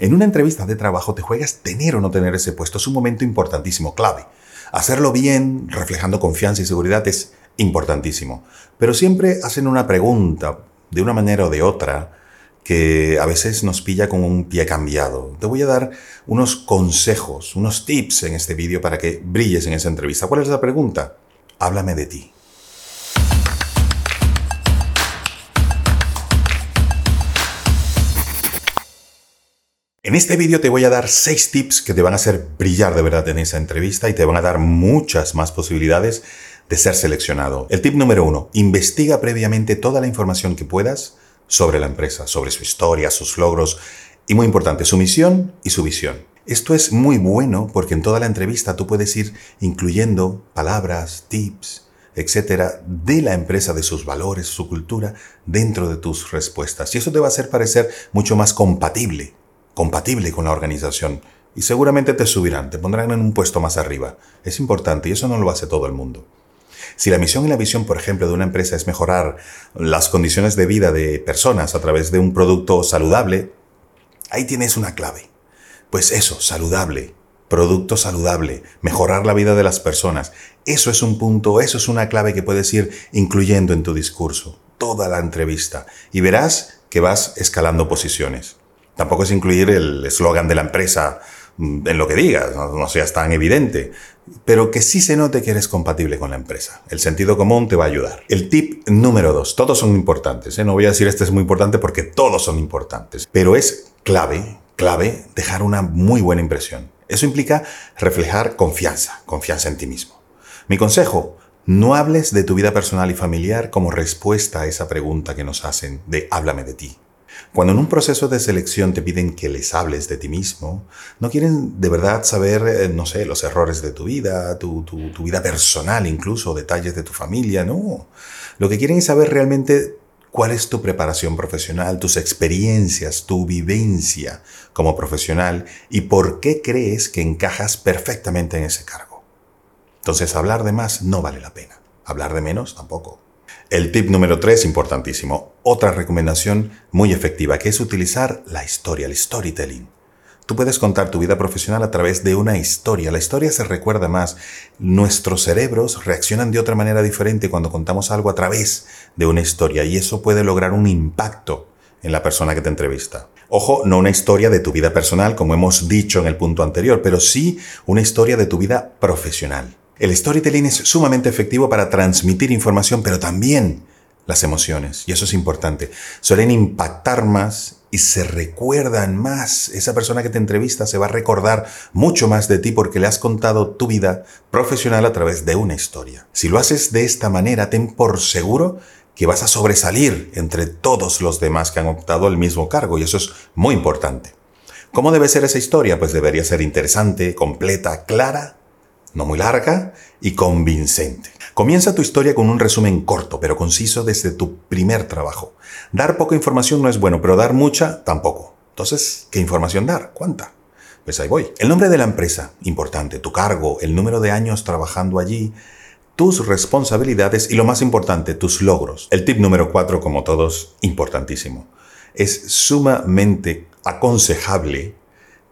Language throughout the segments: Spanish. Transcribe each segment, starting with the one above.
En una entrevista de trabajo te juegas tener o no tener ese puesto. Es un momento importantísimo, clave. Hacerlo bien, reflejando confianza y seguridad, es importantísimo. Pero siempre hacen una pregunta, de una manera o de otra, que a veces nos pilla con un pie cambiado. Te voy a dar unos consejos, unos tips en este vídeo para que brilles en esa entrevista. ¿Cuál es la pregunta? Háblame de ti. En este vídeo te voy a dar 6 tips que te van a hacer brillar de verdad en esa entrevista y te van a dar muchas más posibilidades de ser seleccionado. El tip número 1, investiga previamente toda la información que puedas sobre la empresa, sobre su historia, sus logros y muy importante, su misión y su visión. Esto es muy bueno porque en toda la entrevista tú puedes ir incluyendo palabras, tips, etcétera, de la empresa, de sus valores, su cultura, dentro de tus respuestas. Y eso te va a hacer parecer mucho más compatible compatible con la organización. Y seguramente te subirán, te pondrán en un puesto más arriba. Es importante y eso no lo hace todo el mundo. Si la misión y la visión, por ejemplo, de una empresa es mejorar las condiciones de vida de personas a través de un producto saludable, ahí tienes una clave. Pues eso, saludable, producto saludable, mejorar la vida de las personas. Eso es un punto, eso es una clave que puedes ir incluyendo en tu discurso, toda la entrevista, y verás que vas escalando posiciones. Tampoco es incluir el eslogan de la empresa mm, en lo que digas, no, seas tan evidente, pero que sí se note que eres compatible con la empresa. El sentido común te va a ayudar. El tip número dos, todos son importantes, ¿eh? no voy a decir este es muy importante porque todos son importantes, pero es clave, clave dejar una muy buena impresión. Eso implica reflejar confianza, confianza en ti mismo. Mi consejo, no hables de tu vida personal y familiar como respuesta a esa pregunta que nos hacen de háblame de ti. Cuando en un proceso de selección te piden que les hables de ti mismo, no quieren de verdad saber, eh, no sé, los errores de tu vida, tu, vida personal incluso, detalles de tu familia, no. Lo que quieren es saber realmente cuál es tu preparación profesional, tus experiencias, tu vivencia como profesional y por qué crees que encajas perfectamente en ese cargo. Entonces hablar de más no vale la pena, hablar de menos tampoco. El tip número 3, importantísimo, otra recomendación muy efectiva, que es utilizar la historia, el storytelling. Tú puedes contar tu vida profesional a través de una historia. La historia se recuerda más. Nuestros cerebros reaccionan de otra manera diferente cuando contamos algo a través de una historia y eso puede lograr un impacto en la persona que te entrevista. Ojo, no una historia de tu vida personal, como hemos dicho en el punto anterior, pero sí una historia de tu vida profesional. El storytelling es sumamente efectivo para transmitir información, pero también las emociones, y eso es importante. Suelen impactar más y se recuerdan más. Esa persona que te entrevista se va a recordar mucho más de ti porque le has contado tu vida profesional a través de una historia. Si lo haces de esta manera, ten por seguro que vas a sobresalir entre todos los demás que han optado el mismo cargo, y eso es muy importante. ¿Cómo debe ser esa historia? Pues debería ser interesante, completa, clara no muy larga y convincente. Comienza tu historia con un resumen corto pero conciso desde tu primer trabajo. Dar poca información no es bueno, pero dar mucha tampoco. Entonces, ¿qué información dar? ¿Cuánta? Pues ahí voy. El nombre de la empresa, importante, tu cargo, el número de años trabajando allí, tus responsabilidades y lo más importante, tus logros. El tip número cuatro, como todos, importantísimo. Es sumamente aconsejable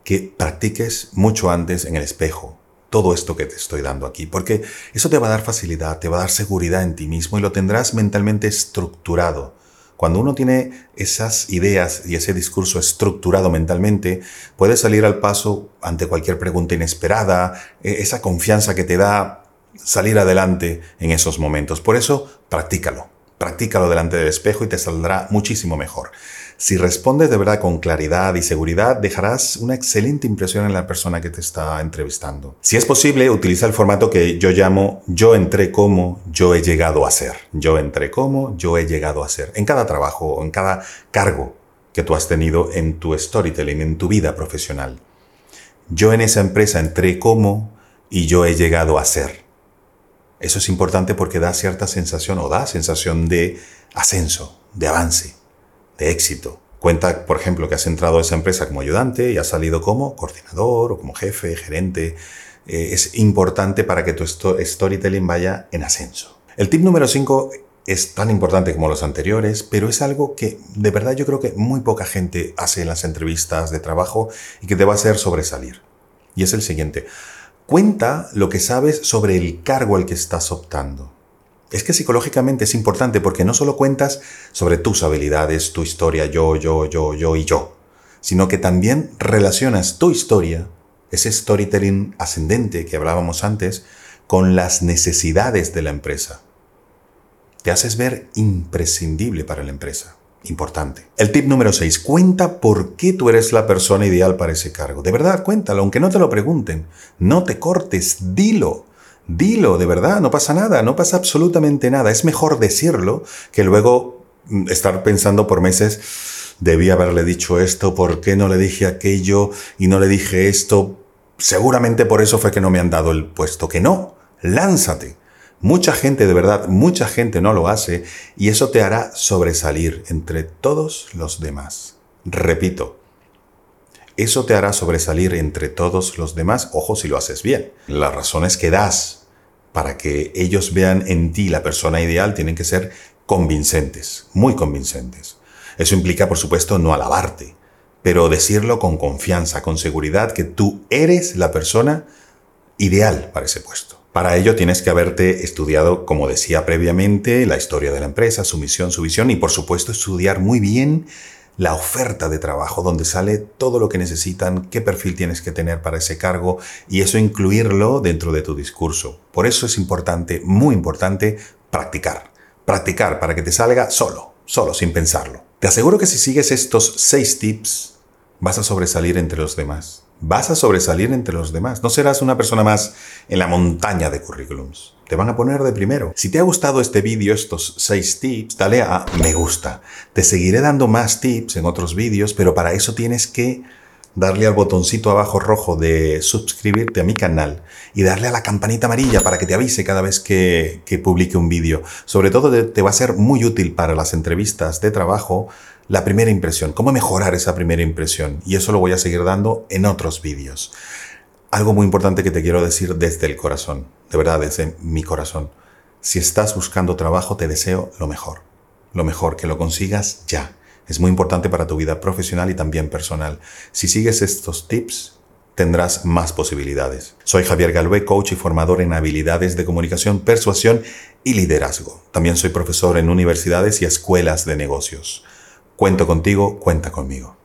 que practiques mucho antes en el espejo, todo esto que te estoy dando aquí, porque eso te va a dar facilidad, te va a dar seguridad en ti mismo y lo tendrás mentalmente estructurado. Cuando uno tiene esas ideas y ese discurso estructurado mentalmente, puede salir al paso ante cualquier pregunta inesperada, e-, esa confianza que te da salir adelante en esos momentos. Por eso, practícalo. Practícalo delante del espejo y te saldrá muchísimo mejor. Si respondes de verdad con claridad y seguridad, dejarás una excelente impresión en la persona que te está entrevistando. Si es posible, utiliza el formato que yo llamo yo entré como yo he llegado a ser. Yo entré como yo he llegado a ser. En cada trabajo o en cada cargo que tú has tenido en tu storytelling, en tu vida profesional. Yo en esa empresa entré como y yo he llegado a ser. Eso es importante porque da cierta sensación o da sensación de ascenso, de avance de éxito. Cuenta, por ejemplo, que has entrado a esa empresa como ayudante y has salido como coordinador o como jefe, gerente. Eh, es importante para que tu storytelling vaya en ascenso. El tip número 5 es tan importante como los anteriores, pero es algo que de verdad yo creo que muy poca gente hace en las entrevistas de trabajo y que te va a hacer sobresalir. Y es el siguiente. Cuenta lo que sabes sobre el cargo al que estás optando. Es que psicológicamente es importante porque no solo cuentas sobre tus habilidades, tu historia, yo, yo, yo, yo y yo, sino que también relacionas tu historia, ese storytelling ascendente que hablábamos antes, con las necesidades de la empresa. Te haces ver imprescindible para la empresa. Importante. El tip número 6. Cuenta por qué tú eres la persona ideal para ese cargo. De verdad, cuéntalo, aunque no te lo pregunten. No te cortes, dilo. Dilo, de verdad, no pasa nada, no pasa absolutamente nada. Es mejor decirlo que luego mm, estar pensando por meses, debí haberle dicho esto, ¿por qué no le dije aquello y no le dije esto? Seguramente por eso fue que no me han dado el puesto. Que no, lánzate. Mucha gente, de verdad, mucha gente no lo hace y eso te hará sobresalir entre todos los demás. Repito, eso te hará sobresalir entre todos los demás, ojo si lo haces bien. Las razones que das para que ellos vean en ti la persona ideal tienen que ser convincentes, muy convincentes. Eso implica, por supuesto, no alabarte, pero decirlo con confianza, con seguridad, que tú eres la persona ideal para ese puesto. Para ello tienes que haberte estudiado, como decía previamente, la historia de la empresa, su misión, su visión y por supuesto estudiar muy bien la oferta de trabajo, donde sale todo lo que necesitan, qué perfil tienes que tener para ese cargo y eso incluirlo dentro de tu discurso. Por eso es importante, muy importante, practicar. Practicar para que te salga solo, solo, sin pensarlo. Te aseguro que si sigues estos seis tips, vas a sobresalir entre los demás. Vas a sobresalir entre los demás. No serás una persona más en la montaña de currículums te van a poner de primero. Si te ha gustado este vídeo, estos 6 tips, dale a me gusta. Te seguiré dando más tips en otros vídeos, pero para eso tienes que darle al botoncito abajo rojo de suscribirte a mi canal y darle a la campanita amarilla para que te avise cada vez que, que publique un vídeo. Sobre todo te va a ser muy útil para las entrevistas de trabajo la primera impresión, cómo mejorar esa primera impresión. Y eso lo voy a seguir dando en otros vídeos algo muy importante que te quiero decir desde el corazón, de verdad, desde mi corazón. Si estás buscando trabajo, te deseo lo mejor. Lo mejor, que lo consigas ya. Es muy importante para tu vida profesional y también personal. Si sigues estos tips, tendrás más posibilidades. Soy Javier Galvé, coach y formador en habilidades de comunicación, persuasión y liderazgo. También soy profesor en universidades y escuelas de negocios. Cuento contigo, cuenta conmigo.